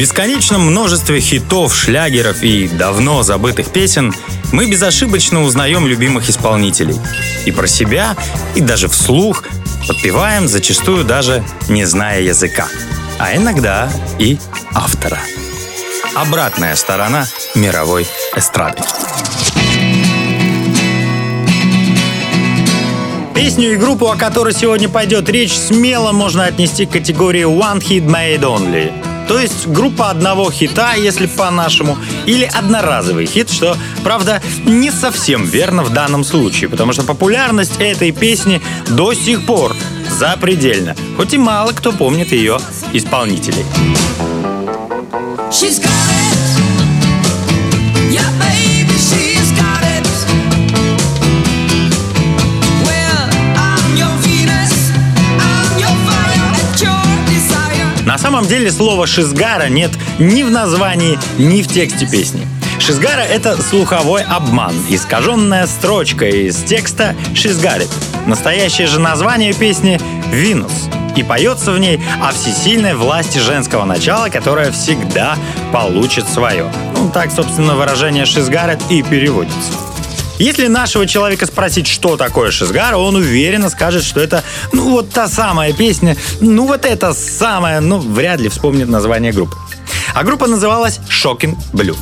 бесконечном множестве хитов, шлягеров и давно забытых песен мы безошибочно узнаем любимых исполнителей. И про себя, и даже вслух подпеваем, зачастую даже не зная языка. А иногда и автора. Обратная сторона мировой эстрады. Песню и группу, о которой сегодня пойдет речь, смело можно отнести к категории One Hit Made Only. То есть группа одного хита, если по-нашему, или одноразовый хит, что, правда, не совсем верно в данном случае, потому что популярность этой песни до сих пор запредельна, хоть и мало кто помнит ее исполнителей. She's got самом деле слова «шизгара» нет ни в названии, ни в тексте песни. Шизгара — это слуховой обман, искаженная строчка из текста «Шизгарит». Настоящее же название песни «Винус». И поется в ней о всесильной власти женского начала, которое всегда получит свое. Ну, так, собственно, выражение «шизгарит» и переводится. Если нашего человека спросить, что такое Шизгара, он уверенно скажет, что это, ну, вот та самая песня, ну, вот это самая, ну, вряд ли вспомнит название группы. А группа называлась Shocking Blue.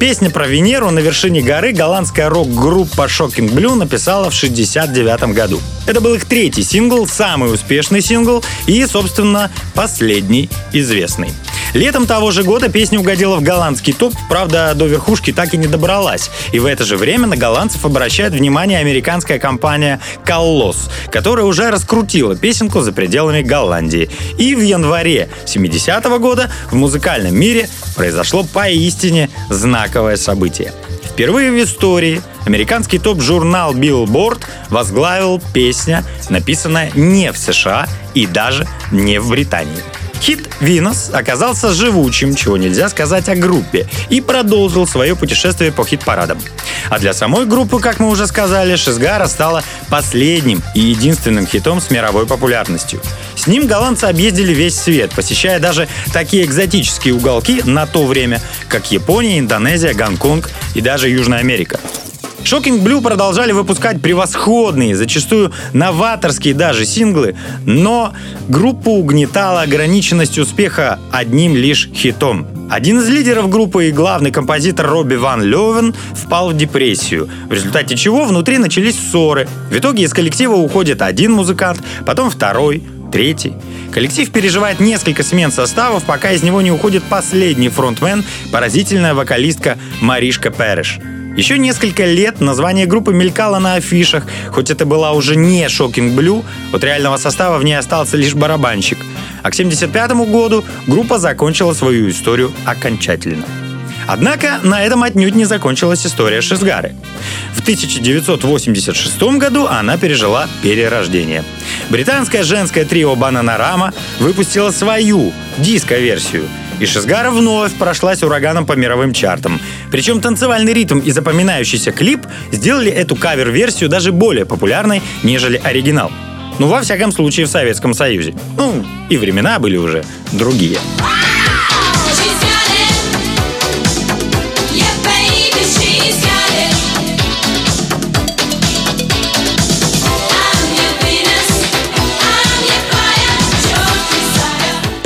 Песня про Венеру на вершине горы голландская рок-группа Shocking Blue написала в 69 году. Это был их третий сингл, самый успешный сингл и, собственно, последний известный. Летом того же года песня угодила в голландский топ, правда, до верхушки так и не добралась. И в это же время на голландцев обращает внимание американская компания Коллос, которая уже раскрутила песенку за пределами Голландии. И в январе 70 -го года в музыкальном мире произошло поистине знаковое событие. Впервые в истории американский топ-журнал Billboard возглавил песня, написанная не в США и даже не в Британии. Хит «Винос» оказался живучим, чего нельзя сказать о группе, и продолжил свое путешествие по хит-парадам. А для самой группы, как мы уже сказали, «Шизгара» стала последним и единственным хитом с мировой популярностью. С ним голландцы объездили весь свет, посещая даже такие экзотические уголки на то время, как Япония, Индонезия, Гонконг и даже Южная Америка. Shocking Blue продолжали выпускать превосходные, зачастую новаторские даже синглы, но группу угнетала ограниченность успеха одним лишь хитом. Один из лидеров группы и главный композитор Робби Ван Левен впал в депрессию, в результате чего внутри начались ссоры. В итоге из коллектива уходит один музыкант, потом второй, третий. Коллектив переживает несколько смен составов, пока из него не уходит последний фронтмен, поразительная вокалистка Маришка Переш. Еще несколько лет название группы мелькало на афишах, хоть это была уже не Shocking Blue, от реального состава в ней остался лишь барабанщик. А к 1975 году группа закончила свою историю окончательно. Однако на этом отнюдь не закончилась история Шизгары. В 1986 году она пережила перерождение. Британское женское трио Бананарама выпустило свою диско-версию – и Шизгара вновь прошлась ураганом по мировым чартам. Причем танцевальный ритм и запоминающийся клип сделали эту кавер-версию даже более популярной, нежели оригинал. Ну, во всяком случае, в Советском Союзе. Ну, и времена были уже другие.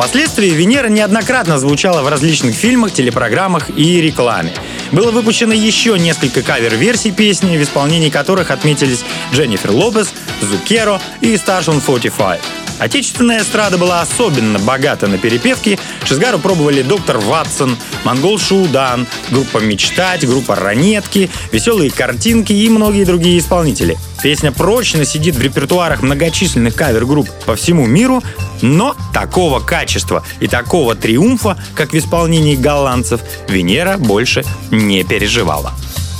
Впоследствии Венера неоднократно звучала в различных фильмах, телепрограммах и рекламе. Было выпущено еще несколько кавер-версий песни, в исполнении которых отметились Дженнифер Лопес, Зукеро и Stars on 45. Отечественная эстрада была особенно богата на перепевки. Шизгару пробовали доктор Ватсон, Монгол Шуудан, группа «Мечтать», группа «Ранетки», «Веселые картинки» и многие другие исполнители. Песня прочно сидит в репертуарах многочисленных кавер-групп по всему миру, но такого качества и такого триумфа, как в исполнении голландцев, Венера больше не переживала.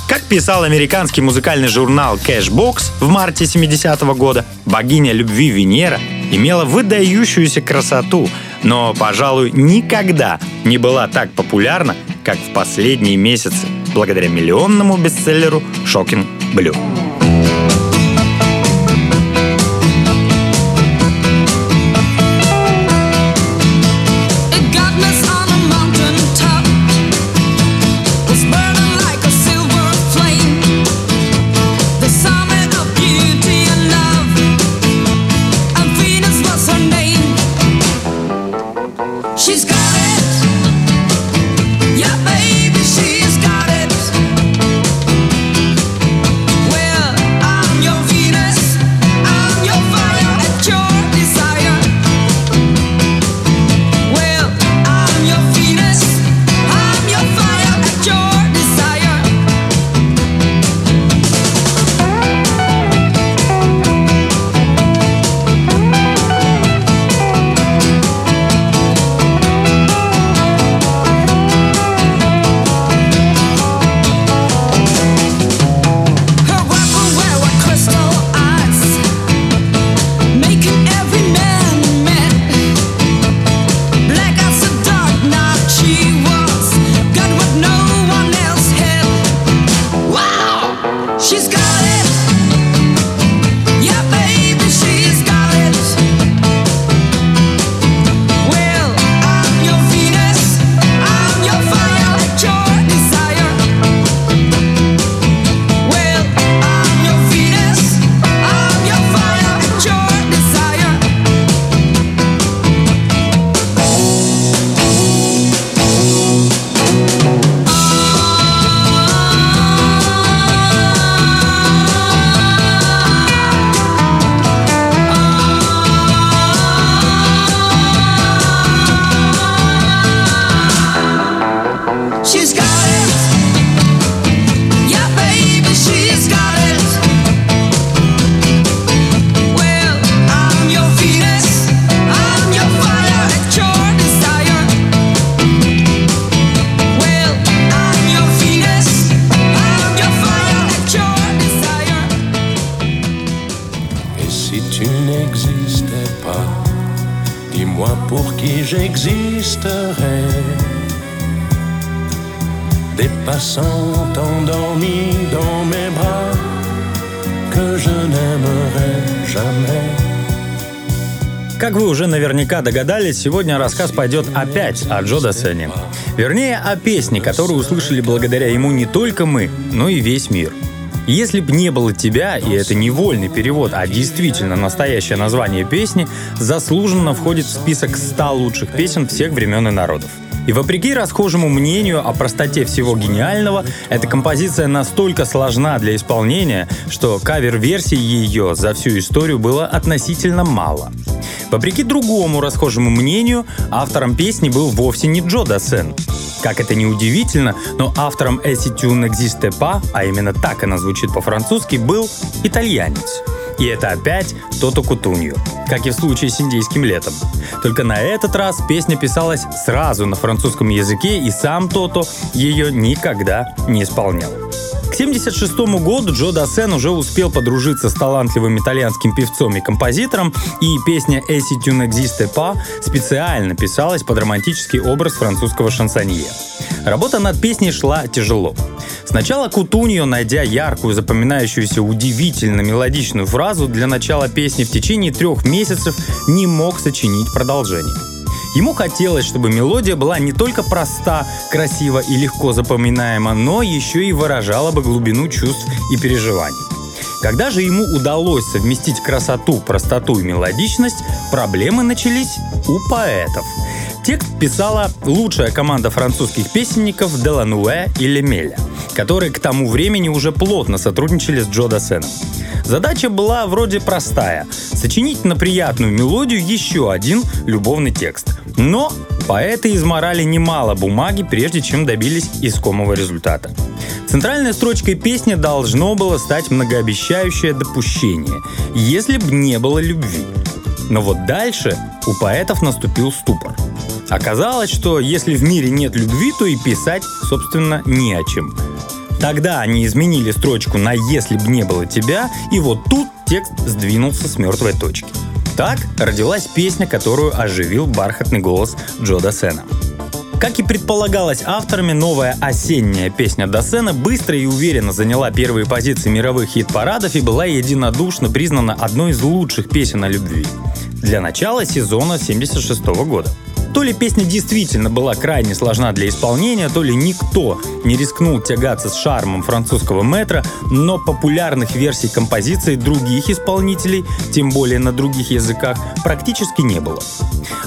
Как писал американский музыкальный журнал Cashbox в марте 70 -го года, богиня любви Венера имела выдающуюся красоту, но, пожалуй, никогда не была так популярна, как в последние месяцы, благодаря миллионному бестселлеру «Shocking Blue». J'existerais Des passants endormis dans mes bras Que je n'aimerais jamais Как вы уже наверняка догадались, сегодня рассказ пойдет опять о Джо Дассене. Вернее, о песне, которую услышали благодаря ему не только мы, но и весь мир. Если б не было тебя, и это не вольный перевод, а действительно настоящее название песни, заслуженно входит в список 100 лучших песен всех времен и народов. И вопреки расхожему мнению о простоте всего гениального, эта композиция настолько сложна для исполнения, что кавер-версий ее за всю историю было относительно мало. Вопреки другому расхожему мнению, автором песни был вовсе не Джо Дассен. Как это не удивительно, но автором «Эси тюн n'existe pas», а именно так она звучит по-французски, был итальянец. И это опять Тото Кутунью, как и в случае с индийским летом. Только на этот раз песня писалась сразу на французском языке, и сам Тото ее никогда не исполнял. К 1976 году Джо Дассен уже успел подружиться с талантливым итальянским певцом и композитором, и песня «Эси tu n'existe pas» специально писалась под романтический образ французского шансонье. Работа над песней шла тяжело. Сначала Кутуньо, найдя яркую, запоминающуюся, удивительно мелодичную фразу для начала песни в течение трех месяцев не мог сочинить продолжение. Ему хотелось, чтобы мелодия была не только проста, красива и легко запоминаема, но еще и выражала бы глубину чувств и переживаний. Когда же ему удалось совместить красоту, простоту и мелодичность, проблемы начались у поэтов. Текст писала лучшая команда французских песенников Делануэ и Лемеля, которые к тому времени уже плотно сотрудничали с Джо Дассеном. Задача была вроде простая – сочинить на приятную мелодию еще один любовный текст. Но поэты изморали немало бумаги, прежде чем добились искомого результата. Центральной строчкой песни должно было стать многообещающее допущение, если б не было любви. Но вот дальше у поэтов наступил ступор. Оказалось, что если в мире нет любви, то и писать, собственно, не о чем. Тогда они изменили строчку на «если б не было тебя», и вот тут текст сдвинулся с мертвой точки. Так родилась песня, которую оживил бархатный голос Джо Досена. Как и предполагалось авторами, новая осенняя песня Досена быстро и уверенно заняла первые позиции мировых хит-парадов и была единодушно признана одной из лучших песен о любви. Для начала сезона 1976 года. То ли песня действительно была крайне сложна для исполнения, то ли никто не рискнул тягаться с шармом французского метра, но популярных версий композиции других исполнителей, тем более на других языках, практически не было.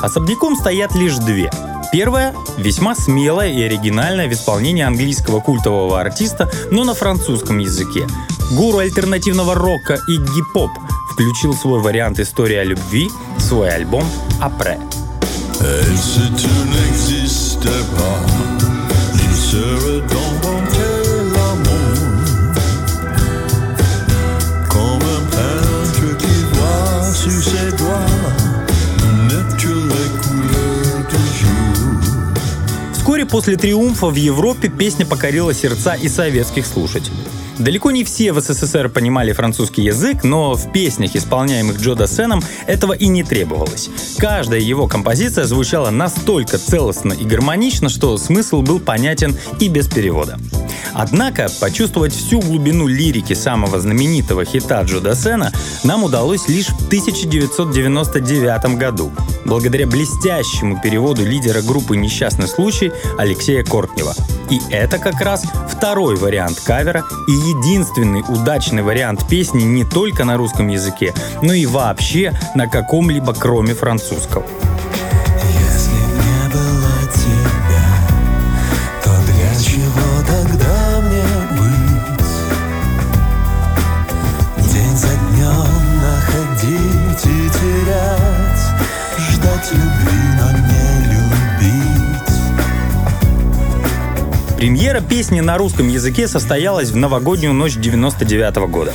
Особняком стоят лишь две. Первая – весьма смелая и оригинальная в исполнении английского культового артиста, но на французском языке. Гуру альтернативного рока и гип-поп включил свой вариант истории о любви в свой альбом «Апре». После триумфа в Европе песня покорила сердца и советских слушателей. Далеко не все в СССР понимали французский язык, но в песнях, исполняемых Джо Дассеном, этого и не требовалось. Каждая его композиция звучала настолько целостно и гармонично, что смысл был понятен и без перевода. Однако почувствовать всю глубину лирики самого знаменитого хита Джо Дассена нам удалось лишь в 1999 году, благодаря блестящему переводу лидера группы «Несчастный случай» Алексея Кортнева. И это как раз второй вариант кавера и единственный удачный вариант песни не только на русском языке, но и вообще на каком-либо кроме французского. Премьера песни на русском языке состоялась в новогоднюю ночь 99 -го года.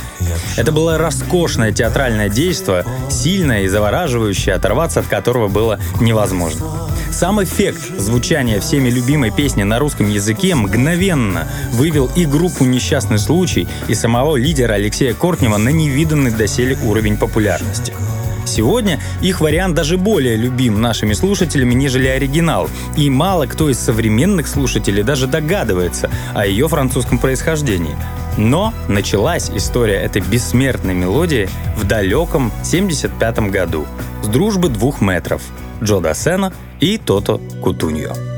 Это было роскошное театральное действие, сильное и завораживающее, оторваться от которого было невозможно. Сам эффект звучания всеми любимой песни на русском языке мгновенно вывел и группу «Несчастный случай», и самого лидера Алексея Кортнева на невиданный доселе уровень популярности. Сегодня их вариант даже более любим нашими слушателями, нежели оригинал, и мало кто из современных слушателей даже догадывается о ее французском происхождении. Но началась история этой бессмертной мелодии в далеком 75 году с дружбы двух метров – Джо Дассена и Тото Кутуньо.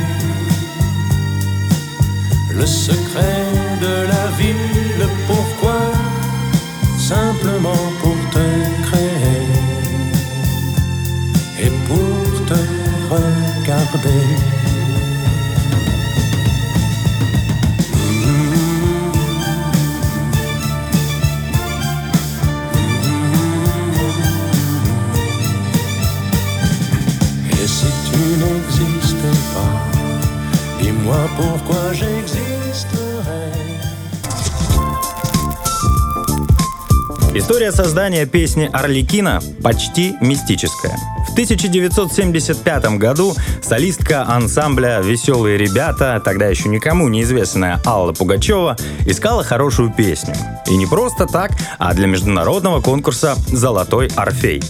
Le secret de la vie, le pourquoi, simplement pour te créer et pour te regarder? Et si tu n'existais pas, dis-moi pourquoi j'existerais. История создания песни «Орликина» почти мистическая. В 1975 году солистка ансамбля «Веселые ребята», тогда еще никому неизвестная Алла Пугачева, искала хорошую песню. И не просто так, а для международного конкурса «Золотой Орфей».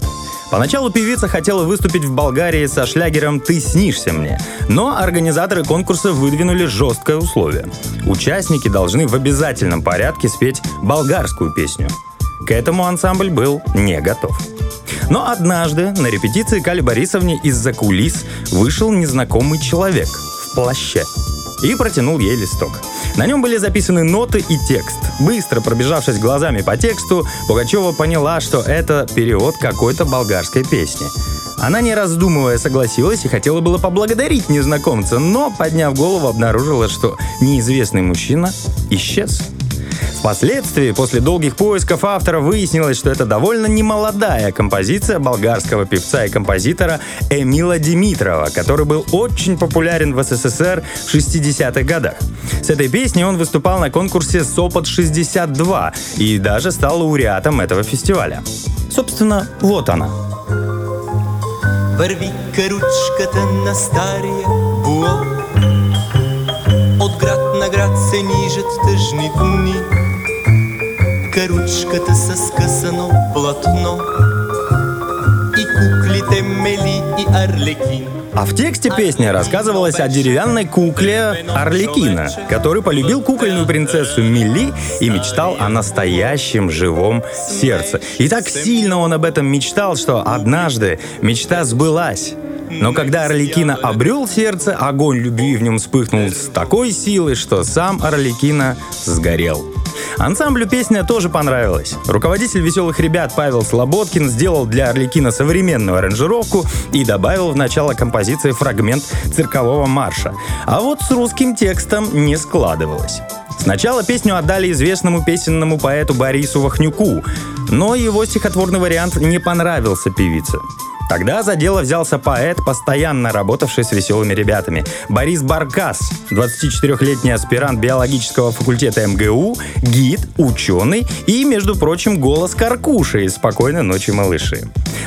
Поначалу певица хотела выступить в Болгарии со шлягером «Ты снишься мне», но организаторы конкурса выдвинули жесткое условие. Участники должны в обязательном порядке спеть болгарскую песню. К этому ансамбль был не готов. Но однажды на репетиции Кали Борисовне из-за кулис вышел незнакомый человек в плаще и протянул ей листок. На нем были записаны ноты и текст. Быстро пробежавшись глазами по тексту, Пугачева поняла, что это перевод какой-то болгарской песни. Она, не раздумывая, согласилась и хотела было поблагодарить незнакомца, но, подняв голову, обнаружила, что неизвестный мужчина исчез. Впоследствии, после долгих поисков автора, выяснилось, что это довольно немолодая композиция болгарского певца и композитора Эмила Димитрова, который был очень популярен в СССР в 60-х годах. С этой песней он выступал на конкурсе «Сопот-62» и даже стал лауреатом этого фестиваля. Собственно, вот она. Върви каручката на стария блок От град на град се нижат тъжни дни Каручката с скъсано платно И куклите Мели и Арлекин А в тексте песни рассказывалось о деревянной кукле Орликина, который полюбил кукольную принцессу Милли и мечтал о настоящем живом сердце. И так сильно он об этом мечтал, что однажды мечта сбылась. Но когда Орликина обрел сердце, огонь любви в нем вспыхнул с такой силой, что сам Орликина сгорел. Ансамблю песня тоже понравилась. Руководитель «Веселых ребят» Павел Слободкин сделал для Орликина современную аранжировку и добавил в начало композиции фрагмент циркового марша. А вот с русским текстом не складывалось. Сначала песню отдали известному песенному поэту Борису Вахнюку, но его стихотворный вариант не понравился певице. Тогда за дело взялся поэт, постоянно работавший с веселыми ребятами. Борис Баркас, 24-летний аспирант биологического факультета МГУ, гид, ученый и, между прочим, голос Каркуши из «Спокойной ночи, малыши».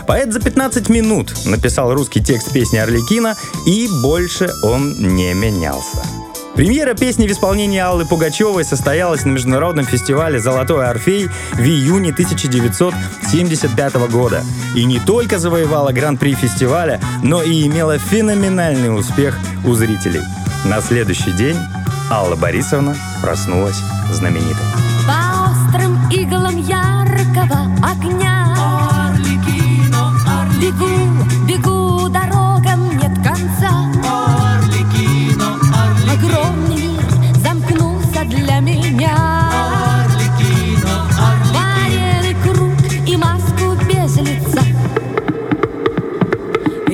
Поэт за 15 минут написал русский текст песни Орликина, и больше он не менялся. Премьера песни в исполнении Аллы Пугачевой состоялась на международном фестивале «Золотой Орфей» в июне 1975 года. И не только завоевала гран-при фестиваля, но и имела феноменальный успех у зрителей. На следующий день Алла Борисовна проснулась знаменитой. По острым иглам яркого огня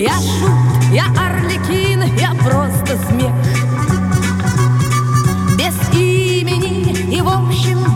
Я шут, я Орликин, я просто смех. Без имени и в общем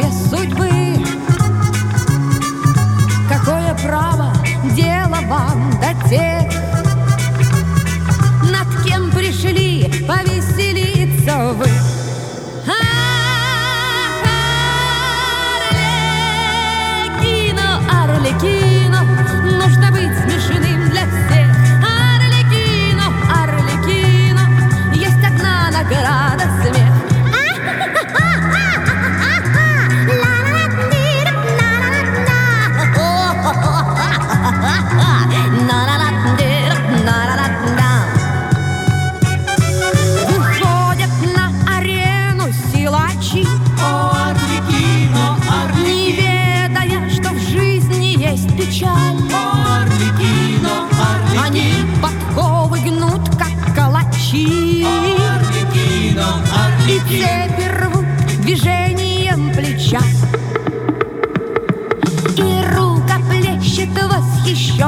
wish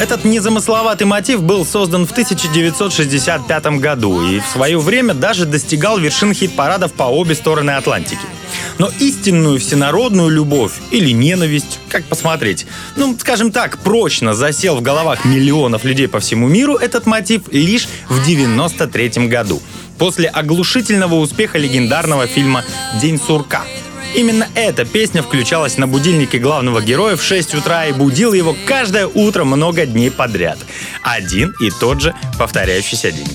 Этот незамысловатый мотив был создан в 1965 году и в свое время даже достигал вершин хит-парадов по обе стороны Атлантики. Но истинную всенародную любовь или ненависть, как посмотреть, ну, скажем так, прочно засел в головах миллионов людей по всему миру этот мотив лишь в 93 году, после оглушительного успеха легендарного фильма «День сурка». Именно эта песня включалась на будильнике главного героя в 6 утра и будила его каждое утро много дней подряд. Один и тот же повторяющийся день.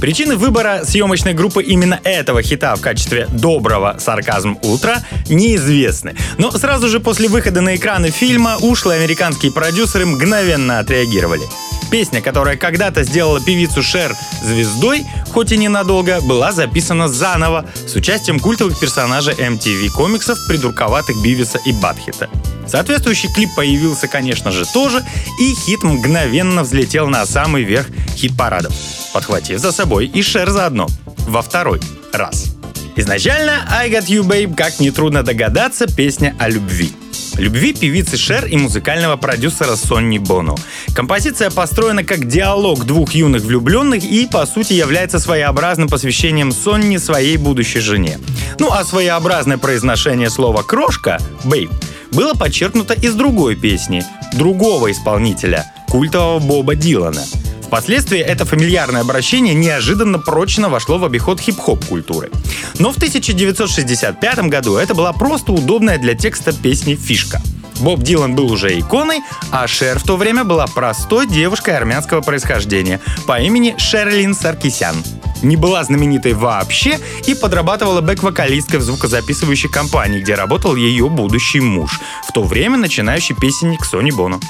Причины выбора съемочной группы именно этого хита в качестве доброго сарказм утра неизвестны. Но сразу же после выхода на экраны фильма ушлые американские продюсеры мгновенно отреагировали. Песня, которая когда-то сделала певицу Шер звездой, хоть и ненадолго, была записана заново с участием культовых персонажей MTV комиксов придурковатых Бивиса и Батхита. Соответствующий клип появился, конечно же, тоже, и хит мгновенно взлетел на самый верх хит-парадов, подхватив за собой и Шер заодно. Во второй раз. Изначально «I Got You Babe», как нетрудно догадаться, песня о любви. Любви певицы Шер и музыкального продюсера Сонни Боно. Композиция построена как диалог двух юных влюбленных и, по сути, является своеобразным посвящением Сонни своей будущей жене. Ну а своеобразное произношение слова «крошка» — «бейб» было подчеркнуто из другой песни, другого исполнителя, культового Боба Дилана — Впоследствии это фамильярное обращение неожиданно прочно вошло в обиход хип-хоп культуры. Но в 1965 году это была просто удобная для текста песни фишка. Боб Дилан был уже иконой, а Шер в то время была простой девушкой армянского происхождения по имени Шерлин Саркисян. Не была знаменитой вообще и подрабатывала бэк-вокалисткой в звукозаписывающей компании, где работал ее будущий муж, в то время начинающий песенник Сони Боно.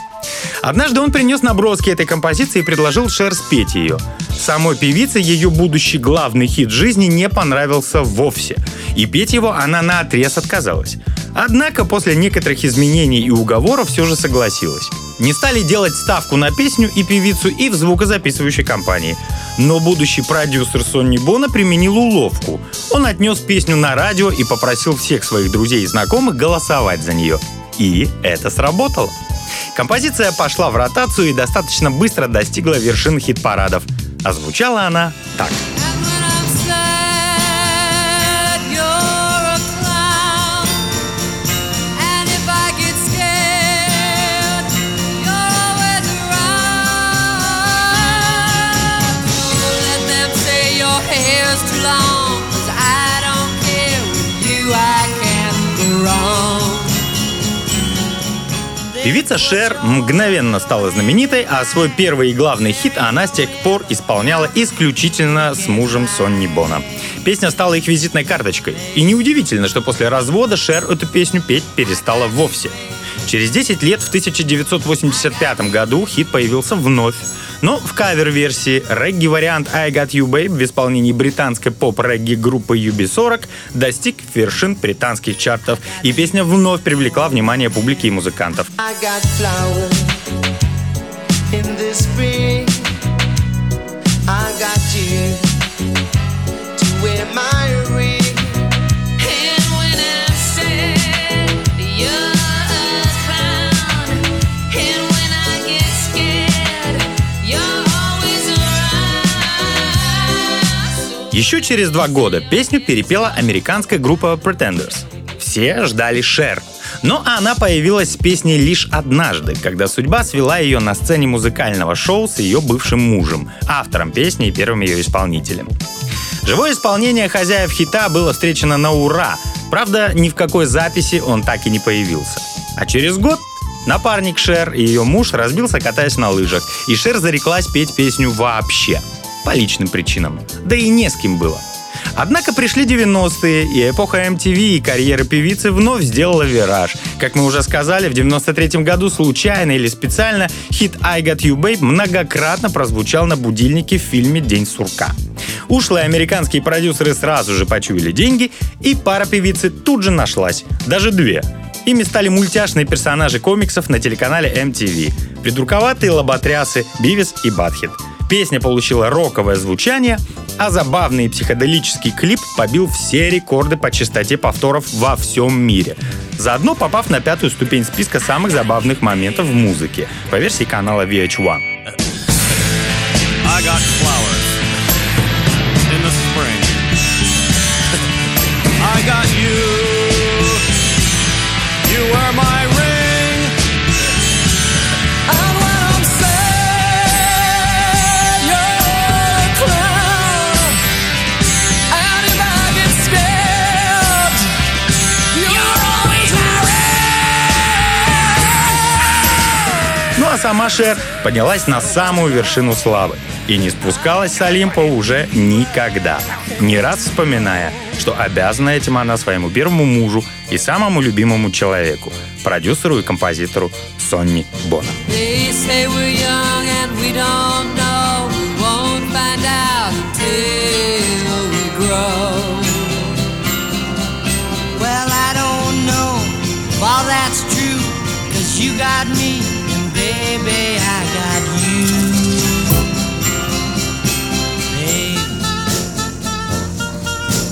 Однажды он принес наброски этой композиции и предложил Шер спеть ее. Самой певице ее будущий главный хит жизни не понравился вовсе. И петь его она на отрез отказалась. Однако после некоторых изменений и уговоров все же согласилась. Не стали делать ставку на песню и певицу и в звукозаписывающей компании. Но будущий продюсер Сонни Бона применил уловку. Он отнес песню на радио и попросил всех своих друзей и знакомых голосовать за нее. И это сработало. Композиция пошла в ротацию и достаточно быстро достигла вершин хит-парадов. А звучала она так. Певица Шер мгновенно стала знаменитой, а свой первый и главный хит она с тех пор исполняла исключительно с мужем Сонни Бона. Песня стала их визитной карточкой. И неудивительно, что после развода Шер эту песню петь перестала вовсе. Через 10 лет, в 1985 году, хит появился вновь. Но в кавер-версии регги-вариант I Got You Babe в исполнении британской поп-регги группы UB40 достиг вершин британских чартов, и песня вновь привлекла внимание публики и музыкантов. I got flowers Еще через два года песню перепела американская группа Pretenders. Все ждали Шер. Но она появилась с песней лишь однажды, когда судьба свела ее на сцене музыкального шоу с ее бывшим мужем, автором песни и первым ее исполнителем. Живое исполнение хозяев хита было встречено на ура. Правда, ни в какой записи он так и не появился. А через год напарник Шер и ее муж разбился, катаясь на лыжах, и Шер зареклась петь песню вообще. По личным причинам. Да и не с кем было. Однако пришли 90-е, и эпоха MTV и карьера певицы вновь сделала вираж. Как мы уже сказали, в 93 году случайно или специально хит I Got You Babe многократно прозвучал на будильнике в фильме «День сурка». Ушлые американские продюсеры сразу же почуяли деньги, и пара певицы тут же нашлась. Даже две. Ими стали мультяшные персонажи комиксов на телеканале MTV. Придурковатые лоботрясы Бивис и Батхит. Песня получила роковое звучание, а забавный психоделический клип побил все рекорды по частоте повторов во всем мире. Заодно попав на пятую ступень списка самых забавных моментов в музыке по версии канала VH1. I got. You сама Шер поднялась на самую вершину славы и не спускалась с Олимпа уже никогда, не раз вспоминая, что обязана этим она своему первому мужу и самому любимому человеку, продюсеру и композитору Сонни Бона. You got me, baby, I got you. Babe,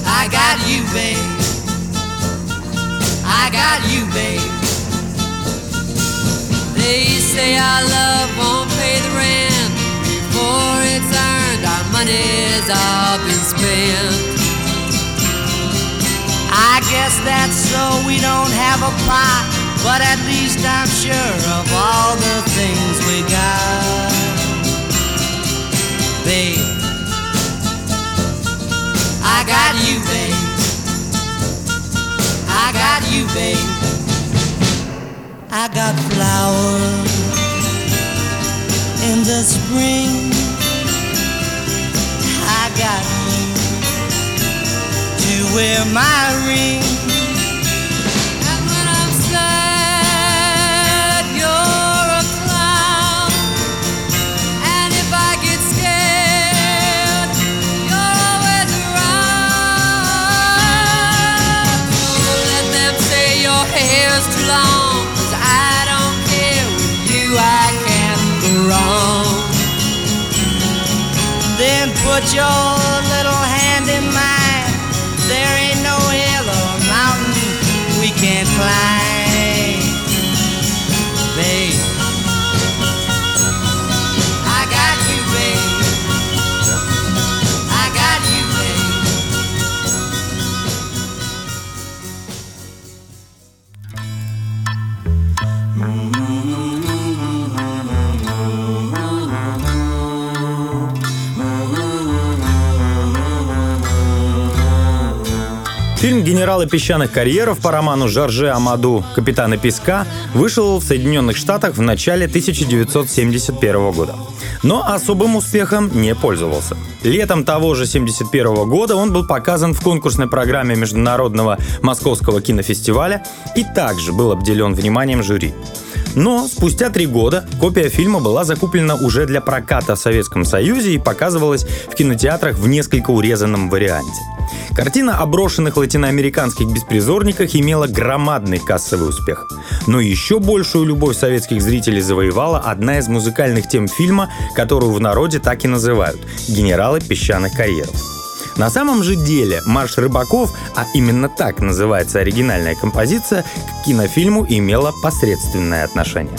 I got you, babe. I got you, babe. They say our love won't pay the rent before it's earned. Our money's all been spent. I guess that's so we don't have a plot, but at least I'm sure of all the things we got. Babe, I got you, babe. I got you, babe. I got flowers in the spring. I got you to wear my ring. 我叫。«Генералы песчаных карьеров» по роману Жорже Амаду «Капитаны песка» вышел в Соединенных Штатах в начале 1971 года. Но особым успехом не пользовался. Летом того же 1971 года он был показан в конкурсной программе Международного Московского кинофестиваля и также был обделен вниманием жюри. Но спустя три года копия фильма была закуплена уже для проката в Советском Союзе и показывалась в кинотеатрах в несколько урезанном варианте. Картина о брошенных латиноамериканских беспризорниках имела громадный кассовый успех. Но еще большую любовь советских зрителей завоевала одна из музыкальных тем фильма, которую в народе так и называют – «Генералы песчаных карьеров». На самом же деле «Марш рыбаков», а именно так называется оригинальная композиция, к кинофильму имела посредственное отношение.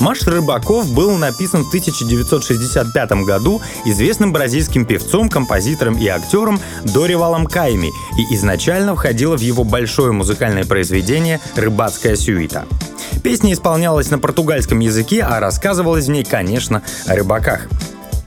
«Марш рыбаков» был написан в 1965 году известным бразильским певцом, композитором и актером Доривалом Кайми и изначально входила в его большое музыкальное произведение «Рыбацкая сюита». Песня исполнялась на португальском языке, а рассказывалась в ней, конечно, о рыбаках.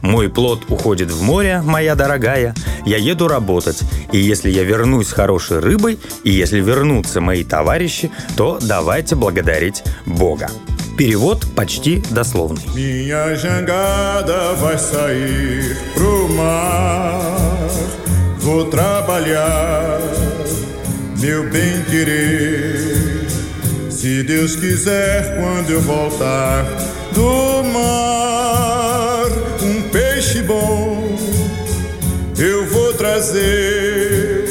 Мой плод уходит в море, моя дорогая. Я еду работать. И если я вернусь с хорошей рыбой, и если вернутся мои товарищи, то давайте благодарить Бога. Перевод почти дословный. Meu bem querer. Se Deus quiser, quando eu voltar do mar, vou trazer.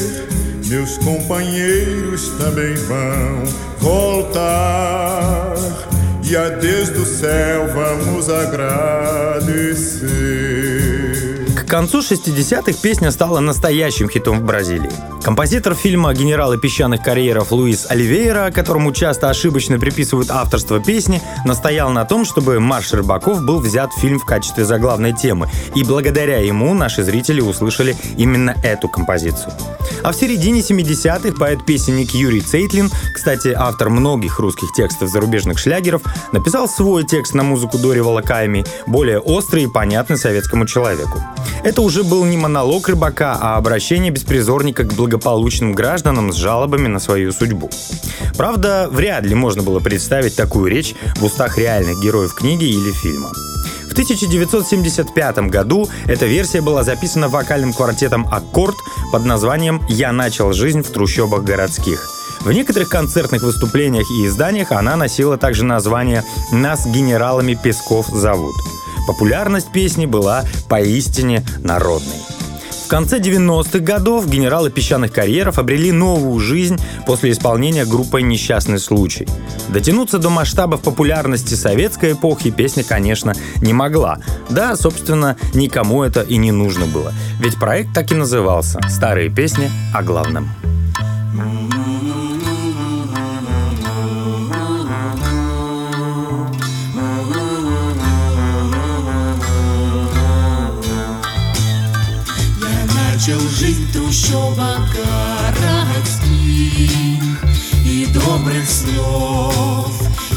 Meus companheiros também vão voltar. E a Deus do céu vamos agradecer. К концу 60-х песня стала настоящим хитом в Бразилии. Композитор фильма «Генералы песчаных карьеров» Луис Оливейра, которому часто ошибочно приписывают авторство песни, настоял на том, чтобы «Марш рыбаков» был взят в фильм в качестве заглавной темы, и благодаря ему наши зрители услышали именно эту композицию. А в середине 70-х поэт-песенник Юрий Цейтлин, кстати, автор многих русских текстов зарубежных шлягеров, написал свой текст на музыку Дори Волокайми, более острый и понятный советскому человеку. Это уже был не монолог рыбака, а обращение беспризорника к благополучным гражданам с жалобами на свою судьбу. Правда, вряд ли можно было представить такую речь в устах реальных героев книги или фильма. В 1975 году эта версия была записана вокальным квартетом «Аккорд» под названием «Я начал жизнь в трущобах городских». В некоторых концертных выступлениях и изданиях она носила также название «Нас генералами Песков зовут». Популярность песни была поистине народной. В конце 90-х годов генералы песчаных карьеров обрели новую жизнь после исполнения группой «Несчастный случай». Дотянуться до масштабов популярности советской эпохи песня, конечно, не могла. Да, собственно, никому это и не нужно было. Ведь проект так и назывался «Старые песни о главном». Начал жить в трущобах городских И добрых слов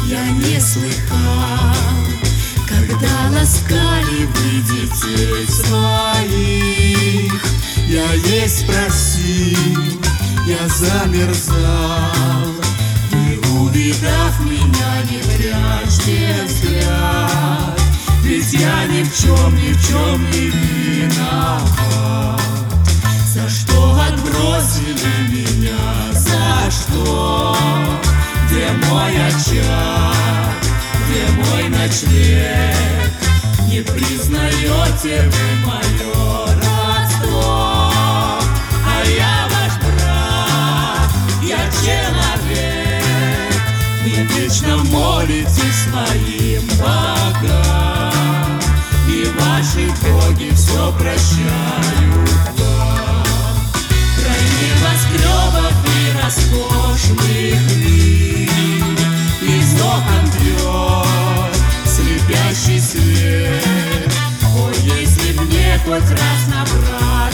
я не слыхал. Когда ласкали вы детей своих Я есть просил, я замерзал. И увидав меня, не прячьте взгляд. Ведь я ни в чем, ни в чем не виноват Очаг? Где мой ночлег? Не признаете вы мое родство? А я ваш брат, я человек. Вы вечно молитесь своим богам, И ваши боги все прощают небоскребов и роскошных вин Окон бьет слепящий свет. О, если б мне хоть раз набраться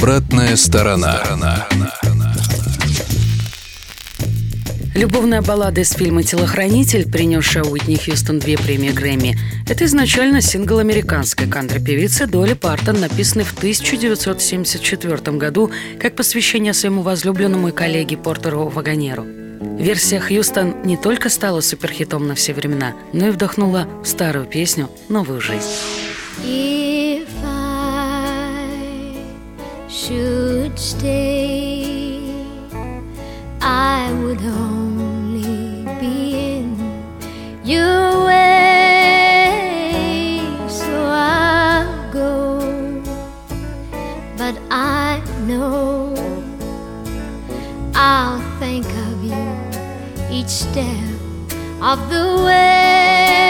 Обратная сторона. Любовная баллада из фильма «Телохранитель», принесшая Уитни Хьюстон две премии Грэмми, это изначально сингл американской кантри-певицы Долли Партон, написанный в 1974 году как посвящение своему возлюбленному и коллеге Портеру Вагонеру. Версия Хьюстон не только стала суперхитом на все времена, но и вдохнула в старую песню новую жизнь. Should stay, I would only be in your way. So I'll go, but I know I'll think of you each step of the way.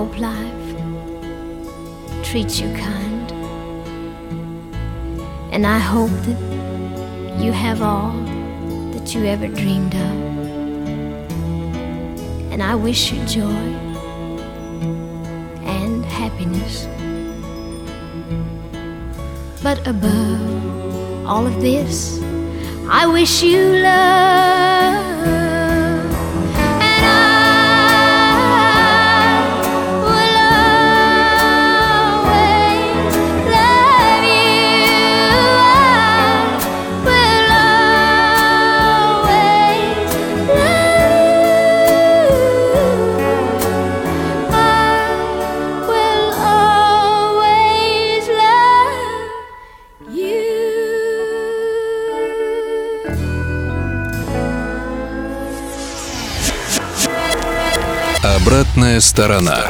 Hope life treats you kind. And I hope that you have all that you ever dreamed of. And I wish you joy and happiness. But above all of this, I wish you love. Обратная сторона.